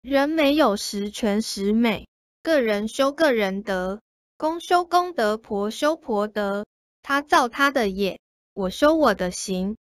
人没有十全十美个人修个人德公修公德婆修婆德。他造他的业我修我的行